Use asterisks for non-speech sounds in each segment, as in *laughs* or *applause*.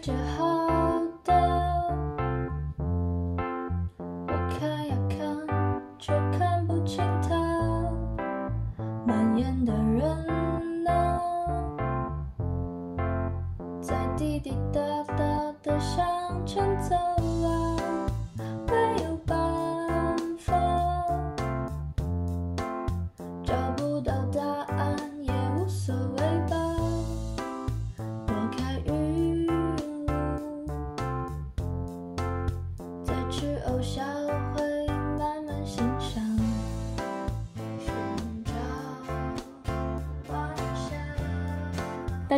界好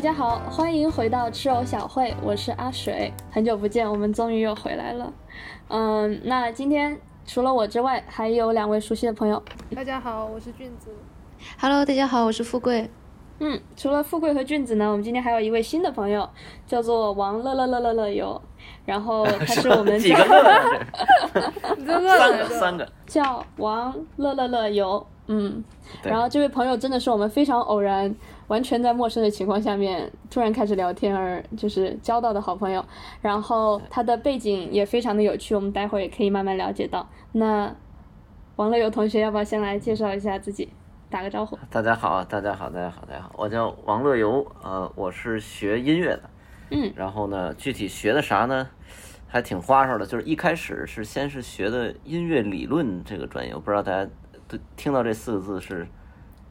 家好，欢迎回到吃藕小会，我是阿水，很久不见，我们终于又回来了。嗯，那今天除了我之外，还有两位熟悉的朋友。大家好，我是俊子。Hello，大家好，我是富贵。嗯，除了富贵和俊子呢，我们今天还有一位新的朋友，叫做王乐乐乐乐乐游，然后他是我们 *laughs* 几个乐乐？你这乐三个三个。叫王乐乐乐游，嗯，对然后这位朋友真的是我们非常偶然，完全在陌生的情况下面突然开始聊天而就是交到的好朋友，然后他的背景也非常的有趣，我们待会儿也可以慢慢了解到。那王乐游同学要不要先来介绍一下自己，打个招呼？大家好，大家好，大家好，大家好，我叫王乐游，呃，我是学音乐的，嗯，然后呢，具体学的啥呢，还挺花哨的，就是一开始是先是学的音乐理论这个专业，我不知道大家对听到这四个字是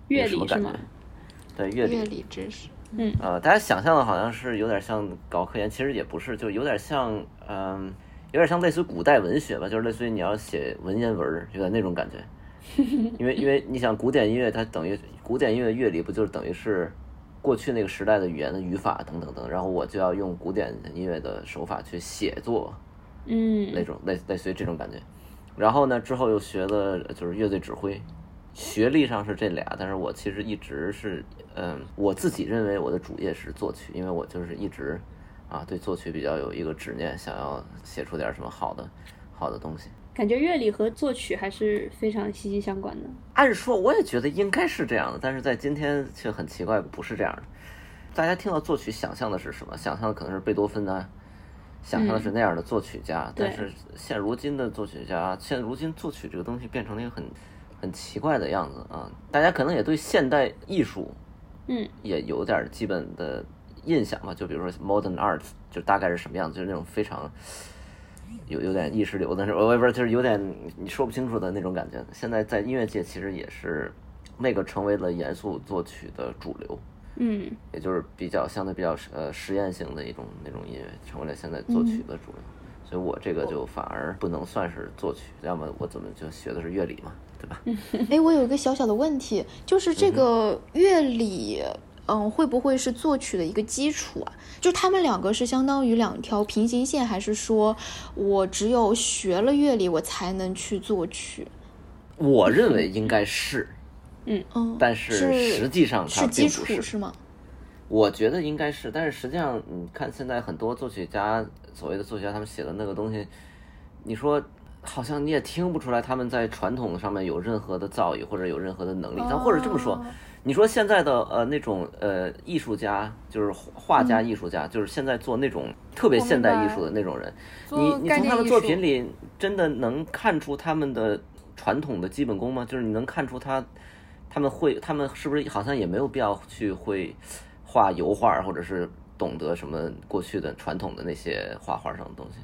乐有什么感觉？对，乐理，乐理知识，嗯呃，大家想象的好像是有点像搞科研，其实也不是，就有点像，嗯、有点像类似于古代文学吧，就是类似于你要写文言文儿，有点那种感觉。因为因为你想古典音乐，它等于古典音乐的乐理不就是等于是过去那个时代的语言的语法等等等，然后我就要用古典音乐的手法去写作嗯那种类类似于这种感觉。然后呢，之后又学了就是乐队指挥，学历上是这俩，但是我其实一直是，嗯，我自己认为我的主业是作曲，因为我就是一直啊对作曲比较有一个执念，想要写出点什么好的好的东西。感觉乐理和作曲还是非常息息相关的。按说我也觉得应该是这样的，但是在今天却很奇怪，不是这样的。大家听到作曲想象的是什么？想象的可能是贝多芬啊，想象的是那样的作曲家。对但是现如今的作曲家，现如今作曲这个东西变成了一个很很奇怪的样子啊！大家可能也对现代艺术，嗯，也有点基本的印象吧。就比如说 modern art，就大概是什么样子，就是那种非常有有点意识流的，是我也不知道，就是有点你说不清楚的那种感觉。现在在音乐界其实也是那个成为了严肃作曲的主流，嗯也就是比较相对比较呃实验性的一种那种音乐，成为了现在作曲的主流。所以我这个就反而不能算是作曲，要么我怎么就学的是乐理嘛，对吧？*laughs* 哎，我有一个小小的问题，就是这个乐理，嗯，会不会是作曲的一个基础啊？就他们两个是相当于两条平行线，还是说我只有学了乐理，我才能去作曲？我认为应该是，嗯嗯，但是是实际上它是基并不是。础是吗？我觉得应该是，但是实际上，你看现在很多作曲家，所谓的作曲家，他们写的那个东西，你说好像你也听不出来他们在传统上面有任何的造诣或者有任何的能力。但或者这么说，你说现在的呃那种呃艺术家，就是画家、艺术家，就是现在做那种特别现代艺术的那种人，你你从他们念艺术作品里真的能看出他们的传统的基本功吗？就是你能看出他他们会，他们是不是好像也没有必要去会画油画，或者是懂得什么过去的传统的那些画画上的东西？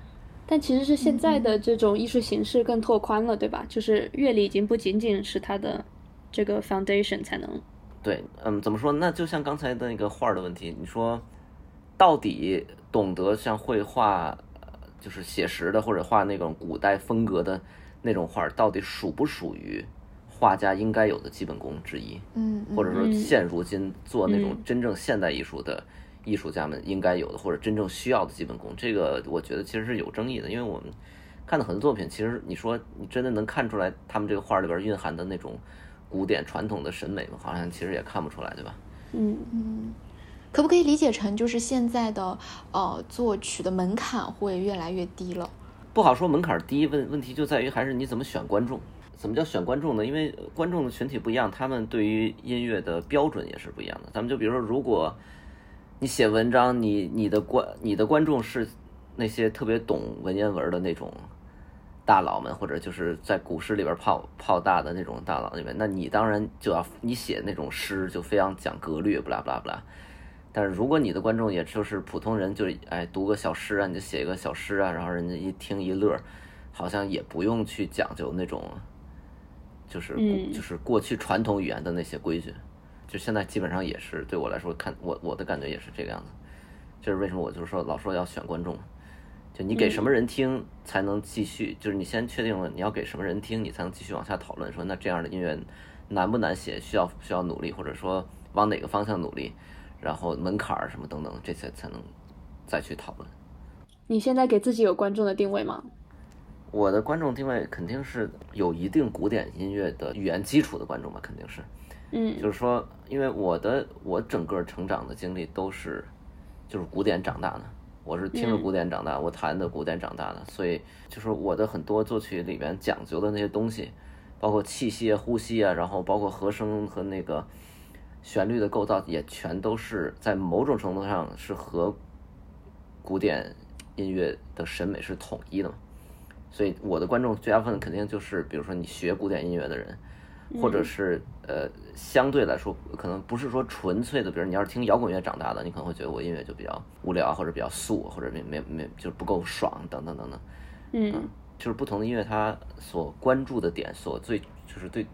但其实是现在的这种艺术形式更拓宽了，对吧？就是乐理已经不仅仅是它的这个 foundation 才能，对，嗯，怎么说？那就像刚才的那个画儿的问题，你说到底懂得像绘画，呃就是写实的或者画那种古代风格的那种画儿，到底属不属于画家应该有的基本功之一？嗯，或者说嗯现如今做那种嗯真正现代艺术的艺术家们应该有的，或者真正需要的基本功，这个我觉得其实是有争议的，因为我们看的很多作品，其实你说你真的能看出来他们这个画里边蕴含的那种古典传统的审美吗？好像其实也看不出来，对吧？嗯嗯，可不可以理解成就是现在的呃作曲的门槛会越来越低了？不好说门槛低，问问题就在于还是你怎么选观众。怎么叫选观众呢？因为呃观众的群体不一样，他们对于音乐的标准也是不一样的。咱们就比如说，如果你写文章，你你的观你的观众是那些特别懂文言文的那种大佬们，或者就是在古诗里边泡泡大的那种大佬里面，那你当然就要你写那种诗就非常讲格律，不啦不啦不啦。但是如果你的观众也就是普通人，就哎读个小诗啊，你就写一个小诗啊，然后人家一听一乐，好像也不用去讲究那种，就是嗯就是过去传统语言的那些规矩。就现在基本上也是对我来说，看我我的感觉也是这个样子。就是为什么我就是说老说要选观众，就你给什么人听才能继续，就是你先确定了你要给什么人听，你才能继续往下讨论。说那这样的音乐难不难写，需要需要努力，或者说往哪个方向努力，然后门槛儿什么等等这些才能再去讨论。你现在给自己有观众的定位吗？我的观众定位肯定是有一定古典音乐的语言基础的观众吧，肯定是。嗯。就是说，因为我的我整个成长的经历都是就是古典长大的，我是听着嗯。古典长大，我弹的古典长大的，所以就是我的很多作曲里面讲究的那些东西，包括气息啊、呼吸啊，然后包括和声和那个旋律的构造，也全都是在某种程度上是和古典音乐的审美是统一的嘛。所以我的观众绝大部分肯定就是，比如说你学古典音乐的人，或者是呃相对来说可能不是说纯粹的，比如你要是听摇滚乐长大的，你可能会觉得我音乐就比较无聊，或者比较素，或者没没没就是不够爽等等等等。嗯就是不同的音乐，它所关注的点，所最就是对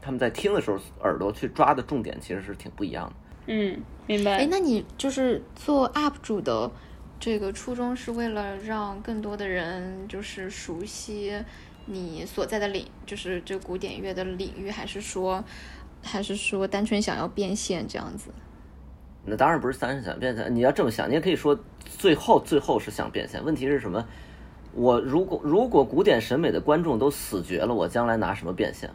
他们在听的时候耳朵去抓的重点，其实是挺不一样的。嗯，明白。哎，那你就是做 UP 主的这个初衷是为了让更多的人就是熟悉你所在的领，就是这古典乐的领域，还是说，还是说单纯想要变现这样子？那当然不是三十想变现，你要这么想，你也可以说最后最后是想变现。问题是什么？我如果如果古典审美的观众都死绝了，我将来拿什么变现？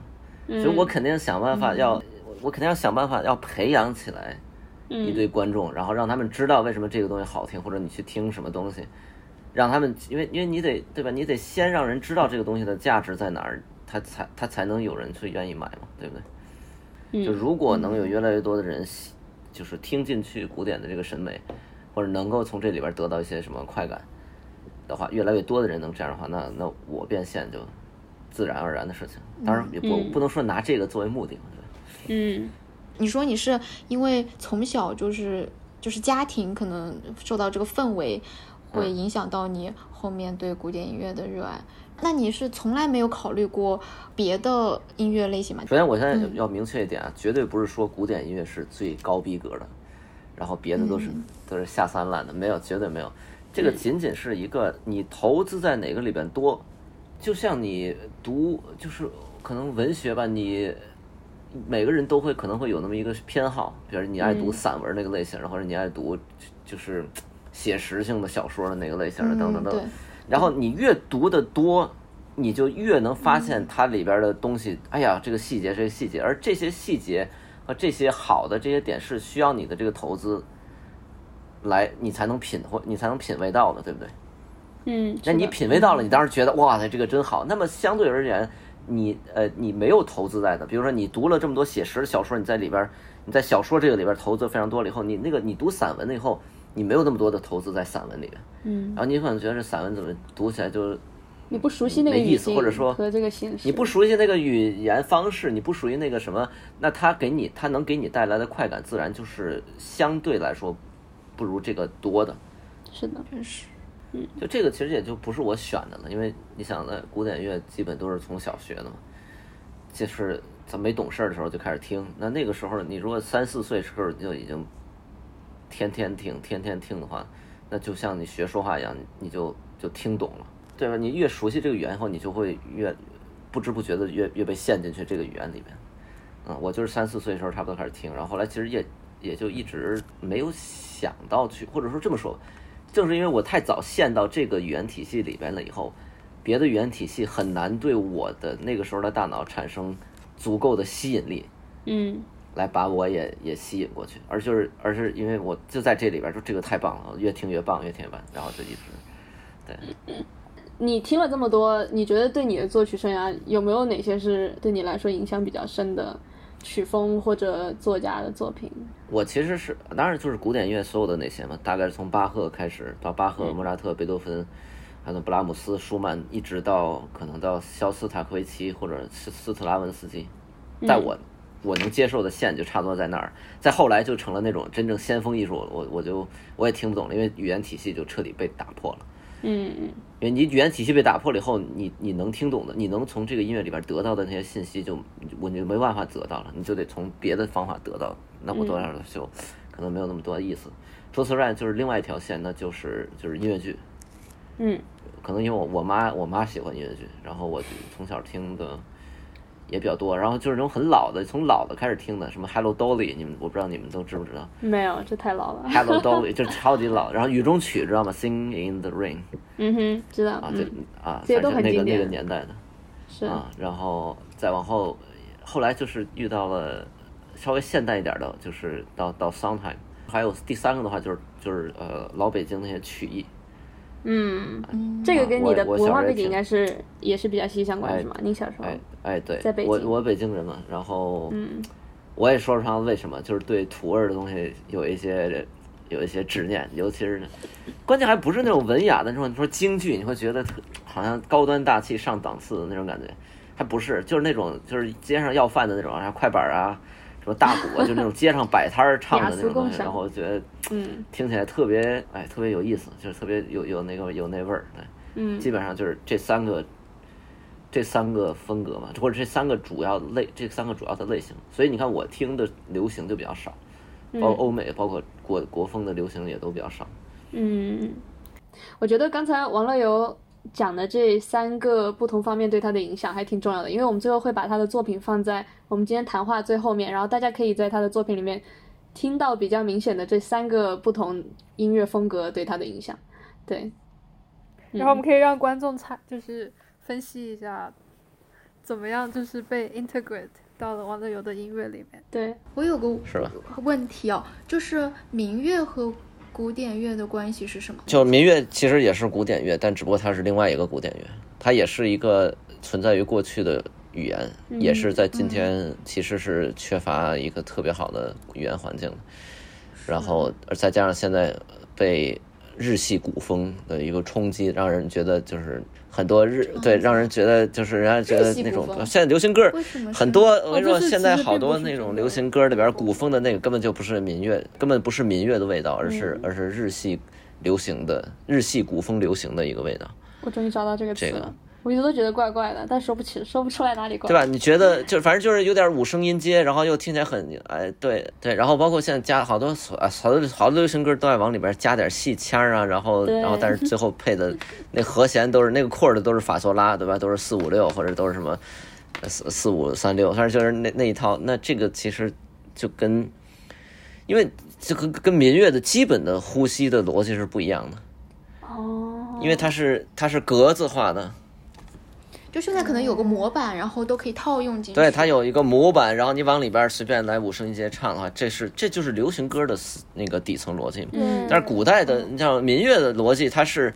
所以我肯定想办法要，我我肯定要想办法要培养起来一堆观众，然后让他们知道为什么这个东西好听，或者你去听什么东西，让他们因为因为你得对吧？你得先让人知道这个东西的价值在哪儿，他才他才能有人去愿意买嘛，对不对？就如果能有越来越多的人喜，就是听进去古典的这个审美，或者能够从这里边得到一些什么快感的话，越来越多的人能这样的话，那那我变现就自然而然的事情。当然也不、嗯不能说拿这个作为目的嘛，对吧？嗯你说你是因为从小就是就是家庭可能受到这个氛围，会影响到你后面对古典音乐的热爱。那你是从来没有考虑过别的音乐类型吗？首先，我现在要明确一点啊，绝对不是说古典音乐是最高逼格的，然后别的都是、都是下三滥的，没有，绝对没有。这个仅仅是一个你投资在哪个里边多，就像你读就是可能文学吧，你每个人都会可能会有那么一个偏好，比如你爱读散文那个类型，或者你爱读就是写实性的小说的那个类型的，等等等。然后你越读的多，你就越能发现它里边的东西。哎呀，这个细节，这个细节，而这些细节和这些好的这些点是需要你的这个投资来，你才能品会，你才能品味到的，对不对？嗯，那你品味到了，你当时觉得哇塞，这个真好。那么相对而言，你呃，你没有投资在的，比如说你读了这么多写实的小说，你在里边儿，你在小说这个里边儿投资非常多了以后，你那个你读散文了以后，你没有那么多的投资在散文里边，嗯，然后你可能觉得这散文怎么读起来就你不熟悉那个意思或者说和这个形式，你不熟悉那个语言方式，你不属于那个什么，那它给你，它能给你带来的快感，自然就是相对来说不如这个多的。是的，真是。就这个其实也就不是我选的了，因为你想的，古典乐基本都是从小学的嘛，就是咱没懂事儿的时候就开始听。那那个时候，你如果三四岁时候就已经天天听、天天听的话，那就像你学说话一样，你就就听懂了，对吧？你越熟悉这个语言以后，你就会越不知不觉的越越被陷进去这个语言里面。嗯，我就是三四岁的时候差不多开始听，然后后来其实也也就一直没有想到去，或者说这么说，正是因为我太早陷到这个语言体系里边了以后，别的语言体系很难对我的那个时候的大脑产生足够的吸引力，嗯来把我也也吸引过去，而就是而是因为我就在这里边，就这个太棒了，越听越棒，越听越棒，然后就一直，对，你听了这么多，你觉得对你的作曲生涯有没有哪些是对你来说影响比较深的曲风或者作家的作品？我其实是当然就是古典音乐所有的那些嘛，大概是从巴赫开始到巴赫、莫扎特、贝多芬，还有布拉姆斯、舒曼，一直到可能到肖斯塔科维奇或者斯斯特拉文斯基，在我我能接受的线就差不多在那儿。再后来就成了那种真正先锋艺术，我我就我也听不懂了，因为语言体系就彻底被打破了。嗯因为你语言体系被打破了以后，你你能听懂的，你能从这个音乐里边得到的那些信息就，我就没办法得到了，你就得从别的方法得到。那我多少就可能没有那么多意思。除此之外，就是另外一条线，那就是就是音乐剧。嗯可能因为我我妈我妈喜欢音乐剧，然后我就从小听的也比较多，然后就是那种很老的，从老的开始听的，什么 Hello Dolly，你们我不知道你们都知不知道没有，这太老了。Hello *laughs* Dolly 就是超级老，然后雨中曲知道吗？Sing in the Rain 嗯哼，知道。啊，对嗯，啊，这都反正那个那个年代的。是。啊，然后再往后，后来就是遇到了稍微现代一点的，就是到到 Soundtime，还有第三个的话就是就是呃老北京那些曲艺，嗯，嗯，这个跟你的文化背景应该是也是比较息息相关，哎是吗？您小时候？哎哎对在北，京。我我北京人嘛，然后嗯。我也说不上为什么，就是对土味儿的东西有一些有一些执念，尤其是关键还不是那种文雅的那种，你说京剧，你会觉得特好像高端大气上档次的那种感觉，还不是，就是那种就是街上要饭的那种，然后快板啊，什么大鼓啊，就那种 *laughs* 街上摆摊儿唱的那种东西，然后我觉得嗯。听起来特别哎特别有意思，就是特别有有那个有那味儿，对。嗯。基本上就是这三个，这三个风格嘛，或者这三个主要类，这三个主要的类型。所以你看，我听的流行就比较少，包括欧美，包括国国风的流行也都比较少。嗯，我觉得刚才王乐游讲的这三个不同方面对他的影响还挺重要的，因为我们最后会把他的作品放在我们今天谈话最后面，然后大家可以在他的作品里面听到比较明显的这三个不同音乐风格对他的影响。对，然后我们可以让观众猜，就是分析一下，怎么样就是被 integrate 到了王乐游的音乐里面。对，我有个是吧问题哦，就是民乐和古典乐的关系是什么？就民乐其实也是古典乐，但只不过它是另外一个古典乐，它也是一个存在于过去的语言，也是在今天其实是缺乏一个特别好的语言环境的。然后，而再加上现在被日系古风的一个冲击，让人觉得就是很多日对，让人觉得就是人家觉得那种现在流行歌很多，我跟你说，现在好多那种流行歌里边古风的那个根本就不是民乐，根本不是民乐的味道，而是而是日系流行的日系古风流行的一个味道，我终于找到这个词这个了。我一直都觉得怪怪的，但说不起，说不出来哪里怪。对吧？你觉得就反正就是有点五声音阶，然后又听起来很哎，对对，然后包括现在加好多啊好多好多流行歌都爱往里边加点细腔儿啊，然后然后但是最后配的 *laughs* 那和弦都是那个扩的都是法索拉，对吧？都是四五六或者都是什么呃四四五三六，反正就是那那一套。那这个其实就跟因为这个跟民乐的基本的呼吸的逻辑是不一样的，哦，因为它是它是格子化的。就现在可能有个模板，然后都可以套用进去。对，它有一个模板，然后你往里边随便来五声音阶唱的话，这是这就是流行歌的思那个底层逻辑。嗯但是古代的，你像民乐的逻辑，它是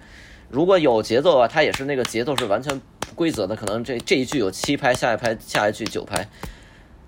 如果有节奏啊，它也是那个节奏是完全不规则的，可能这这一句有七拍，下一拍下一句九拍，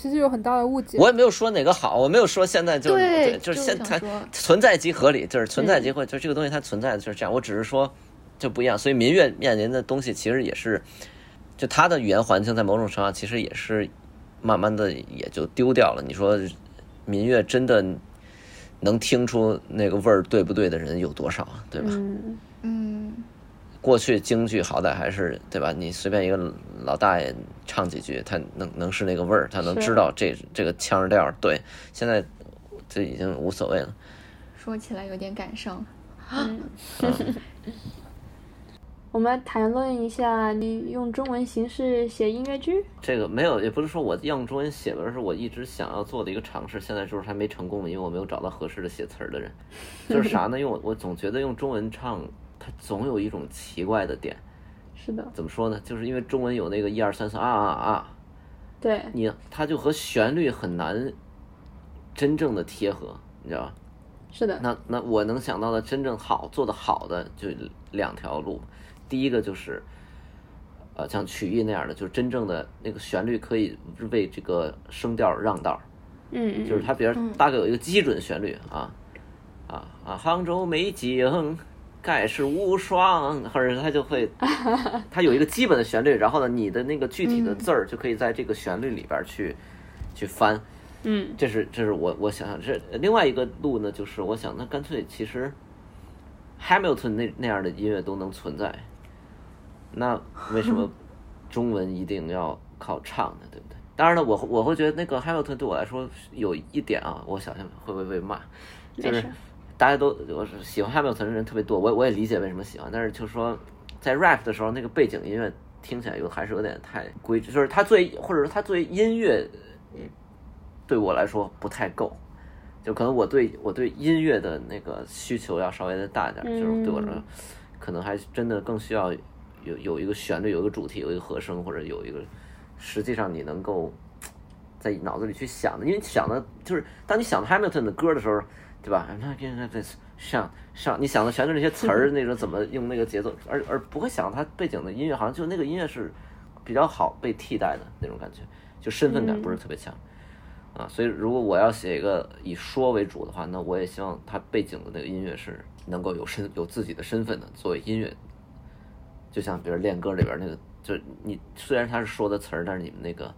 其实有很大的误解。我也没有说哪个好，我没有说现在就对就是就是现它存在即合理，就是存在即会，就是这个东西它存在的就是这样。我只是说就不一样，所以民乐面临的东西其实也是，就它的语言环境在某种程度上其实也是慢慢的也就丢掉了。你说民乐真的能听出那个味儿对不对的人有多少啊？对吧？嗯嗯，过去京剧好歹还是对吧？你随便一个老大爷唱几句，他能能是那个味儿，他能知道这这个腔儿调儿。对，现在这已经无所谓了。说起来有点感伤。嗯，*laughs* 我们来谈论一下你用中文形式写音乐剧。这个没有，也不是说我用中文写的，而是我一直想要做的一个尝试，现在就是还没成功，因为我没有找到合适的写词儿的人。就是啥呢？因为我我总觉得用中文唱，它总有一种奇怪的点。是的，怎么说呢？就是因为中文有那个一二三四啊啊啊，对，你它就和旋律很难真正的贴合，你知道吧？是的，那那我能想到的真正好做的好的就两条路，第一个就是，呃，像曲艺那样的，就是真正的那个旋律可以为这个声调让道嗯，就是它比如大概有一个基准旋律啊啊啊，杭州美景盖世无双，或者它就会 *laughs* 它有一个基本的旋律，然后呢，你的那个具体的字儿就可以在这个旋律里边儿去去翻。嗯这是这是我我想想这另外一个路呢，就是我想那干脆其实 Hamilton 那那样的音乐都能存在，那为什么 *laughs* 中文一定要靠唱呢？对不对？当然了，我我会觉得那个 Hamilton 对我来说有一点啊，我想想会不会被骂，就是大家都我是喜欢 Hamilton 的人特别多，我我也理解为什么喜欢，但是就是说在 rap 的时候，那个背景音乐听起来有还是有点太规矩，就是它作为或者说它作为音乐，对我来说不太够，就可能我对我对音乐的那个需求要稍微的大一点，就是对我来说，可能还真的更需要有有一个旋律，有一个主题，有一个和声，或者有一个实际上你能够在脑子里去想的，因为想的就是当你想 Hamilton 的歌的时候，对吧？那那那上上，你想的全是那些词儿，*laughs* 那种怎么用那个节奏，而而不会想它背景的音乐，好像就那个音乐是比较好被替代的那种感觉，就身份感不是特别强。啊，所以如果我要写一个以说为主的话，那我也希望它背景的那个音乐是能够有身有自己的身份的，作为音乐。就像比如练歌里边那个，就是你虽然他是说的词儿，但是你们那个，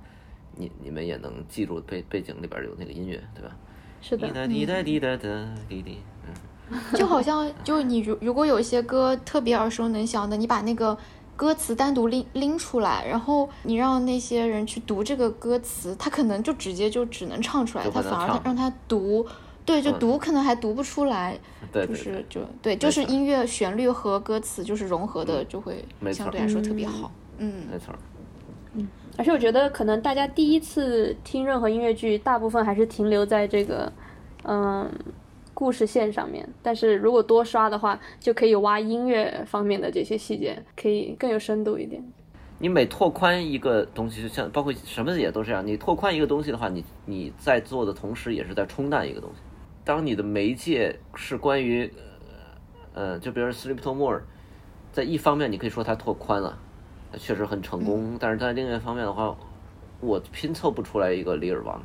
你你们也能记住背背景里边有那个音乐，对吧？是的。滴，答滴答滴答答滴滴，嗯，*laughs* 就好像就你如如果有一些歌特别耳熟能详的，你把那个歌词单独拎拎出来，然后你让那些人去读这个歌词，他可能就直接就只能唱出来，他反而让他读，对，就嗯。读可能还读不出来，就是。就对，就是音乐旋律和歌词就是融合的，嗯就会相对来说特别好。嗯。没错儿。而且我觉得可能大家第一次听任何音乐剧，大部分还是停留在这个嗯故事线上面，但是如果多刷的话，就可以挖音乐方面的这些细节，可以更有深度一点。你每拓宽一个东西，就像包括什么也都这样。你拓宽一个东西的话，你你在做的同时，也是在冲淡一个东西。当你的媒介是关于，呃，就比如说 Sleep No More，在一方面你可以说它拓宽了，确实很成功，但是在另一方面的话，我拼凑不出来一个李尔王，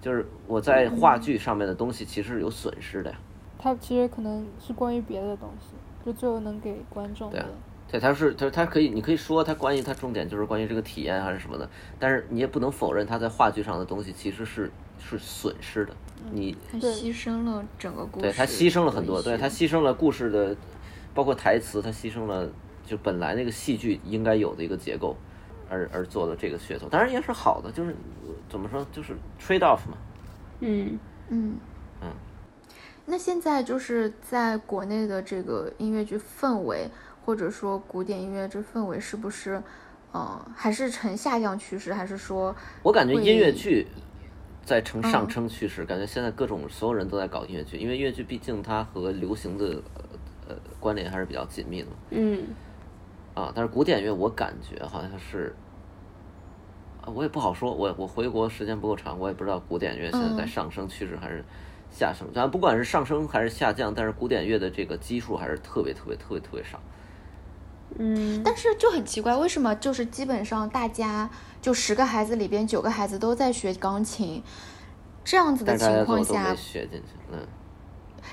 就是我在话剧上面的东西其实是有损失的呀。它其实可能是关于别的东西，就最后能给观众对啊的。对，它是它它可以，你可以说它关于它重点就是关于这个体验还是什么的，但是你也不能否认它在话剧上的东西其实是是损失的。你他牺牲了整个故事，对它牺牲了很多，对它他牺牲了故事的，包括台词，它牺牲了就本来那个戏剧应该有的一个结构，而而做的这个噱头，当然也是好的，就是怎么说，就是 trade off 嘛。嗯，嗯嗯。那现在就是在国内的这个音乐剧氛围，或者说古典音乐这氛围，是不是，嗯、还是呈下降趋势，还是说，我感觉音乐剧在呈上嗯升趋势，感觉现在各种所有人都在搞音乐剧，因为音乐剧毕竟它和流行的呃呃关联还是比较紧密的。嗯，啊，但是古典乐我感觉好像是，啊，我也不好说，我我回国时间不够长，我也不知道古典乐现在在嗯上升趋势还是下升。咱不管是上升还是下降，但是古典乐的这个基数还是特别特别特别特别少。嗯，但是就很奇怪，为什么就是基本上大家就十个孩子里边九个孩子都在学钢琴，这样子的情况下学进去，嗯，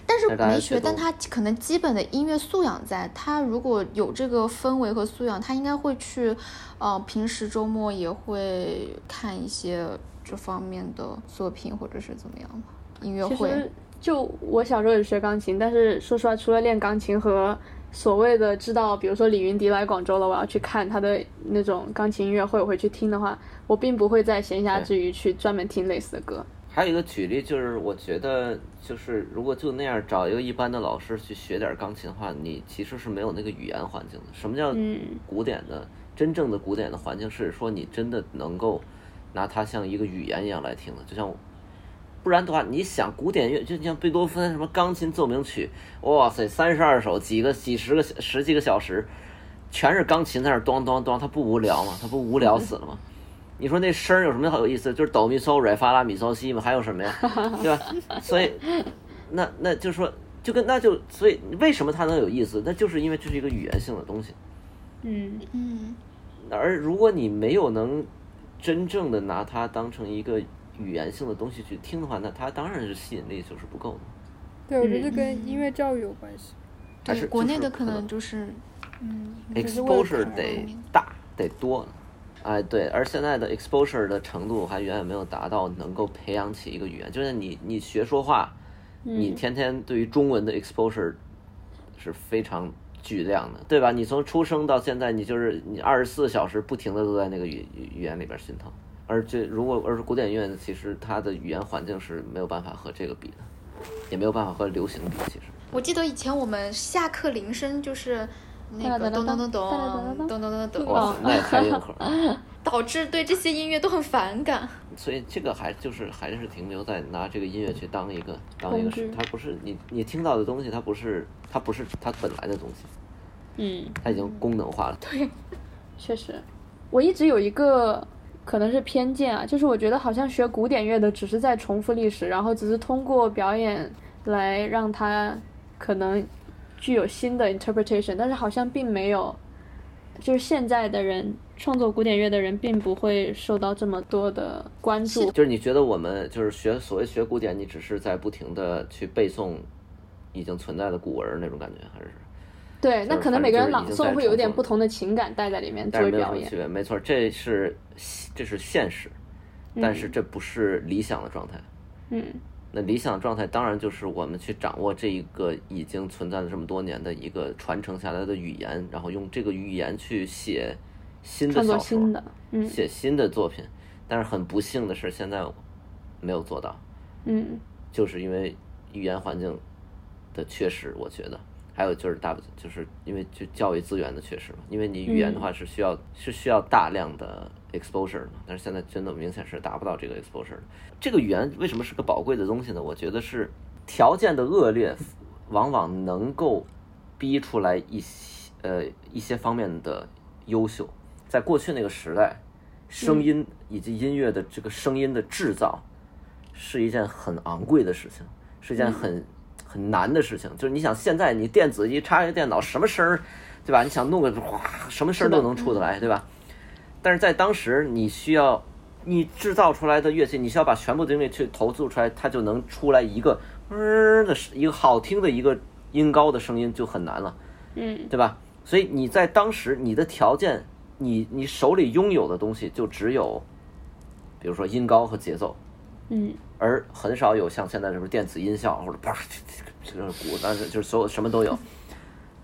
但是没学，但他可能基本的音乐素养在。他如果有这个氛围和素养，他应该会去，呃，平时周末也会看一些这方面的作品，或者是怎么样吧，音乐会。其实就我小时候也学钢琴，但是说实话，除了练钢琴和所谓的知道，比如说李云迪来广州了，我要去看他的那种钢琴音乐会，我会去听的话，我并不会在闲暇之余去专门听类似的歌。还有一个举例就是，我觉得就是如果就那样找一个一般的老师去学点钢琴的话，你其实是没有那个语言环境的。什么叫嗯古典的、真正的古典的环境？是说你真的能够拿它像一个语言一样来听的，就像。不然的话，你想古典乐，就像贝多芬什么钢琴奏鸣曲，哇塞，三十二首，几个几十个十几个小时，全是钢琴在那儿咚咚咚，它不无聊吗？它不无聊死了吗？你说那声儿有什么好有意思？就是哆咪嗦瑞发拉咪嗦西嘛，还有什么呀？*laughs* 对吧？所以，那那就说，就跟那就所以为什么它能有意思？那就是因为这是一个语言性的东西。嗯嗯而如果你没有能真正的拿它当成一个语言性的东西去听的话，那它当然是吸引力就是不够的。对，我觉得这跟音乐教育有关系。对，但是国内的可能能就是嗯，exposure 得大得多，哎对，而现在的 exposure 的程度还远远没有达到能够培养起一个语言。就是你你学说话，你天天对于中文的 exposure 是非常巨量的，对吧？你从出生到现在，你就是你二十四小时不停的都在那个语语语言里边熏陶。而这如果而是古典音乐，其实它的语言环境是没有办法和这个比的，也没有办法和流行比。其实，我记得以前我们下课铃声就是那个咚咚咚咚咚咚咚咚哇咚，，那也太硬核了。导致对这些音乐都很反感。所以这个还就是还是停留在拿这个音乐去当一个当一个它不是你你听到的东西，它不是它不是它本来的东西，嗯，它已经功能化了。对确实，我一直有一个可能是偏见啊，就是我觉得好像学古典乐的只是在重复历史，然后只是通过表演来让它可能具有新的 interpretation，但是好像并没有，就是现在的人创作古典乐的人并不会受到这么多的关注。就是你觉得我们就是学所谓学古典，你只是在不停的去背诵已经存在的古文那种感觉，还是？对，那可能每个人朗诵会有点不同的情感带在里面作为表演没错，这是这是现实，但是这不是理想的状态。嗯那理想状态当然就是我们去掌握这一个已经存在了这么多年的一个传承下来的语言，然后用这个语言去写新的作小说，写新的作品。但是很不幸的是，现在没有做到，嗯就是因为语言环境的缺失，我觉得。还有就是大，就是因为就教育资源的缺失嘛，因为你语言的话是需要、是需要大量的 exposure 的，但是现在真的明显是达不到这个 exposure 的。这个语言为什么是个宝贵的东西呢？我觉得是条件的恶劣，往往能够逼出来一些呃一些方面的优秀。在过去那个时代，声音以及音乐的这个声音的制造是一件很昂贵的事情，是一件很、很难的事情。就是你想现在你电子一插一个电脑，什么声儿，对吧？你想弄个哗，什么声儿都能出得来，对吧？但是在当时，你需要你制造出来的乐器，你需要把全部精力去投注出来，它就能出来一个嗯的一个好听的一个音高的声音就很难了，嗯对吧？所以你在当时你的条件，你你手里拥有的东西就只有，比如说音高和节奏，嗯而很少有像现在什么电子音效或者啪这个鼓，但是就是所有什么都有。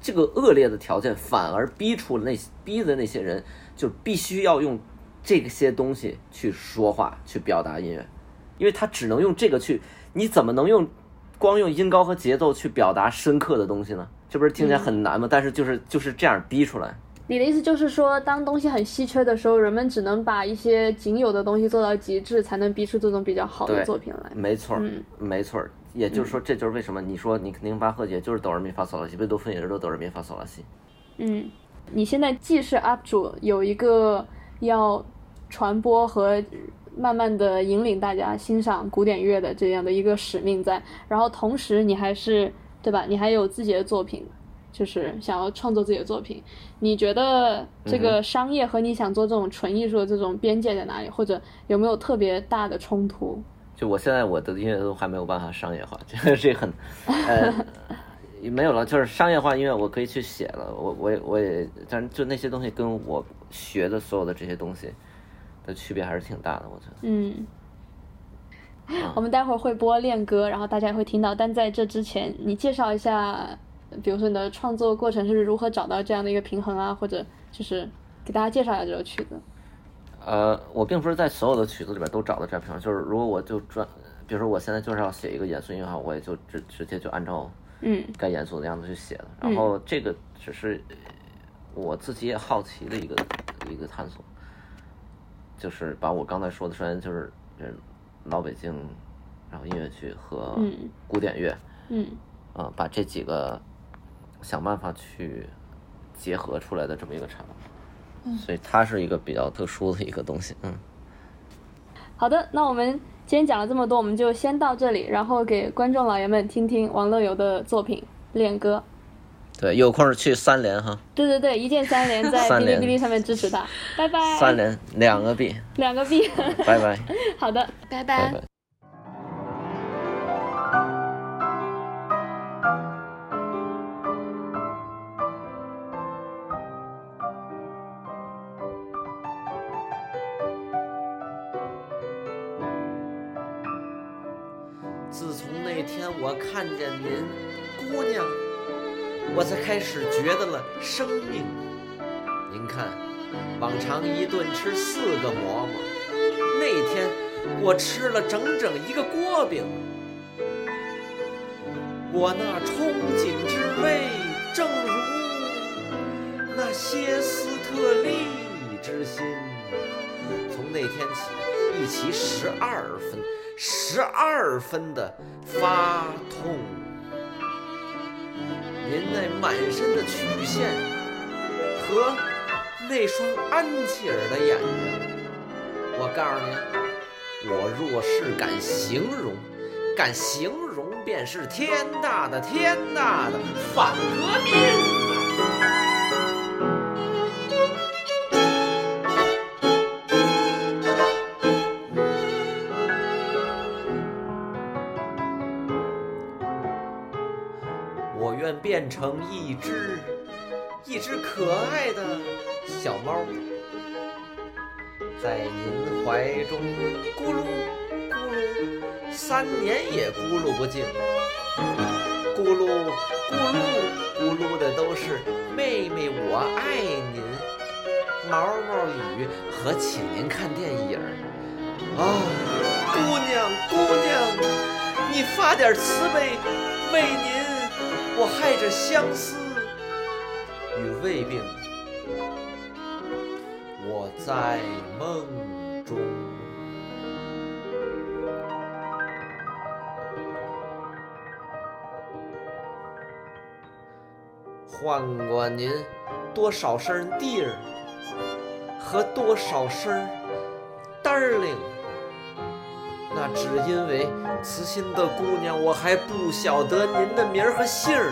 这个恶劣的条件反而逼出了那逼的那些人，就必须要用这些东西去说话，去表达音乐，因为他只能用这个去，你怎么能用光用音高和节奏去表达深刻的东西呢？这不是听起来很难吗？但是就是就是这样逼出来。你的意思就是说，当东西很稀缺的时候，人们只能把一些仅有的东西做到极致，才能逼出这种比较好的作品来。没错没错儿。也就是说，这就是为什么你说你肯定巴赫也就是哆来咪发嗦拉西，贝多芬也是都哆来咪发嗦拉西。嗯，你现在既是 UP 主，有一个要传播和慢慢的引领大家欣赏古典乐的这样的一个使命在，然后同时你还是对吧？你还有自己的作品，就是想要创作自己的作品。你觉得这个商业和你想做这种纯艺术的这种边界在哪里？或者有没有特别大的冲突？就我现在我的音乐都还没有办法商业化，这 *laughs* 个这很，呃，没有了，就是商业化音乐我可以去写了，我我也我也，但是就那些东西跟我学的所有的这些东西的区别还是挺大的，我觉得。嗯，我们待会儿会播练歌，然后大家也会听到。但在这之前，你介绍一下，比如说你的创作过程是如何找到这样的一个平衡啊，或者就是给大家介绍一下这首曲子。呃，我并不是在所有的曲子里边都找到这样，就是如果我就专，比如说我现在就是要写一个严肃音乐话，我也就直直接就按照嗯该严肃的样子去写了。然后这个只是呃我自己也好奇的一个一个探索，就是把我刚才说的，首先就是嗯老北京，然后音乐剧和嗯古典乐，嗯啊、把这几个想办法去结合出来的这么一个产物。所以它是一个比较特殊的一个东西，嗯。好的，那我们今天讲了这么多，我们就先到这里，然后给观众老爷们听听王乐游的作品《恋歌》。对，有空去三连哈，对对对，一键三连，在 *laughs* 哔哩哔哩上面支持他，拜拜。三连两个币，两个币。拜拜，*laughs* 好的，拜拜您姑娘，我才开始觉得了生命。您看，往常一顿吃四个馍馍，那天我吃了整整一个锅饼。我那憧憬之味，正如那歇斯特利之心。从那天起，一起十二分，十二分的发痛。那满身的曲线和那双安琪儿的眼睛，我告诉你，我若是敢形容，敢形容便是天大的天大的反革命。变成一只一只可爱的小猫，在您怀中咕噜咕噜，三年也咕噜不净。咕噜咕噜咕噜的都是妹妹我爱您，毛毛雨和请您看电影。啊，姑娘姑娘，你发点慈悲，为您我害着相思与胃病，我在梦中。换过您多少声 dear 和多少声 darling，那只因为慈心的姑娘，我还不晓得您的名儿和姓儿。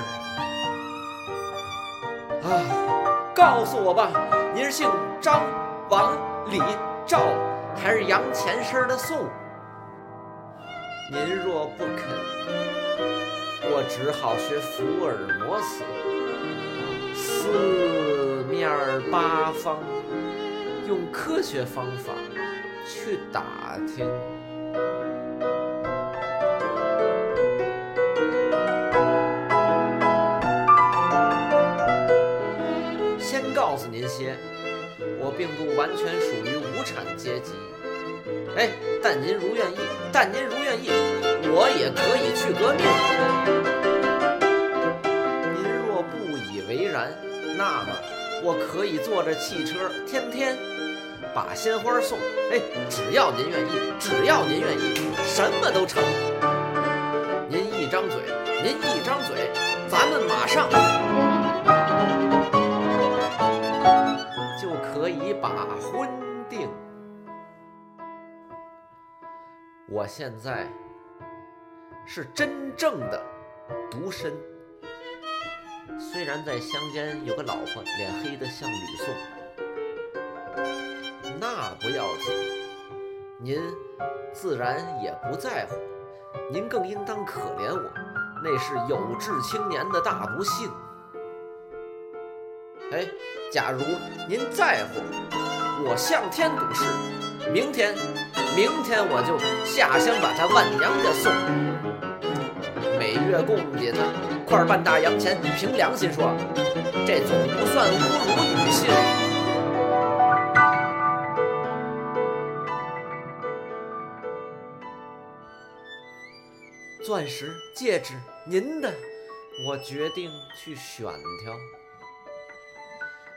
啊，告诉我吧，您是姓张、王、李、赵，还是杨前身的宋？您若不肯，我只好学福尔摩斯，四面八方用科学方法去打听。先告诉您些，我并不完全属于无产阶级。哎，但您如愿意，但您如愿意，我也可以去革命。您若不以为然，那么我可以坐着汽车，天天把鲜花送。哎，只要您愿意，只要您愿意，什么都成。您一张嘴，您一张嘴，咱们马上就可以把婚定。我现在是真正的独身，虽然在乡间有个老婆，脸黑的像吕宋，不要紧，您自然也不在乎，您更应当可怜我，那是有志青年的大不幸。哎，假如您在乎，我向天赌誓，明天，明天我就下乡把他万娘家送，每月供给他块半大洋钱。凭良心说，这总不算侮辱女性。钻石、戒指，您的，我决定去选挑。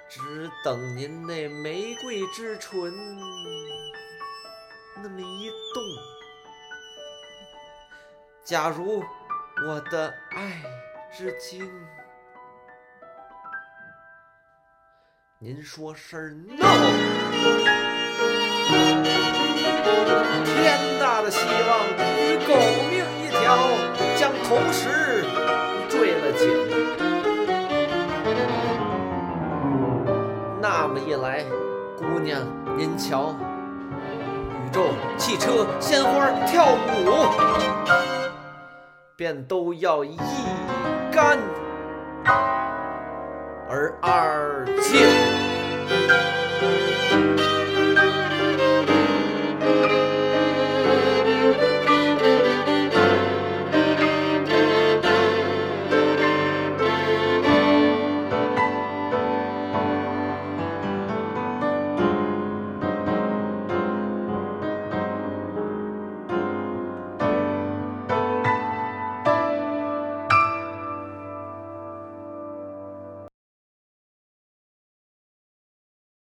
只等您那玫瑰之唇那么一动，假如我的爱之精，您说是 no，天大的喜，同时坠了井。那么一来，姑娘您瞧，宇宙、汽车、鲜花、跳舞，便都要一干而二净。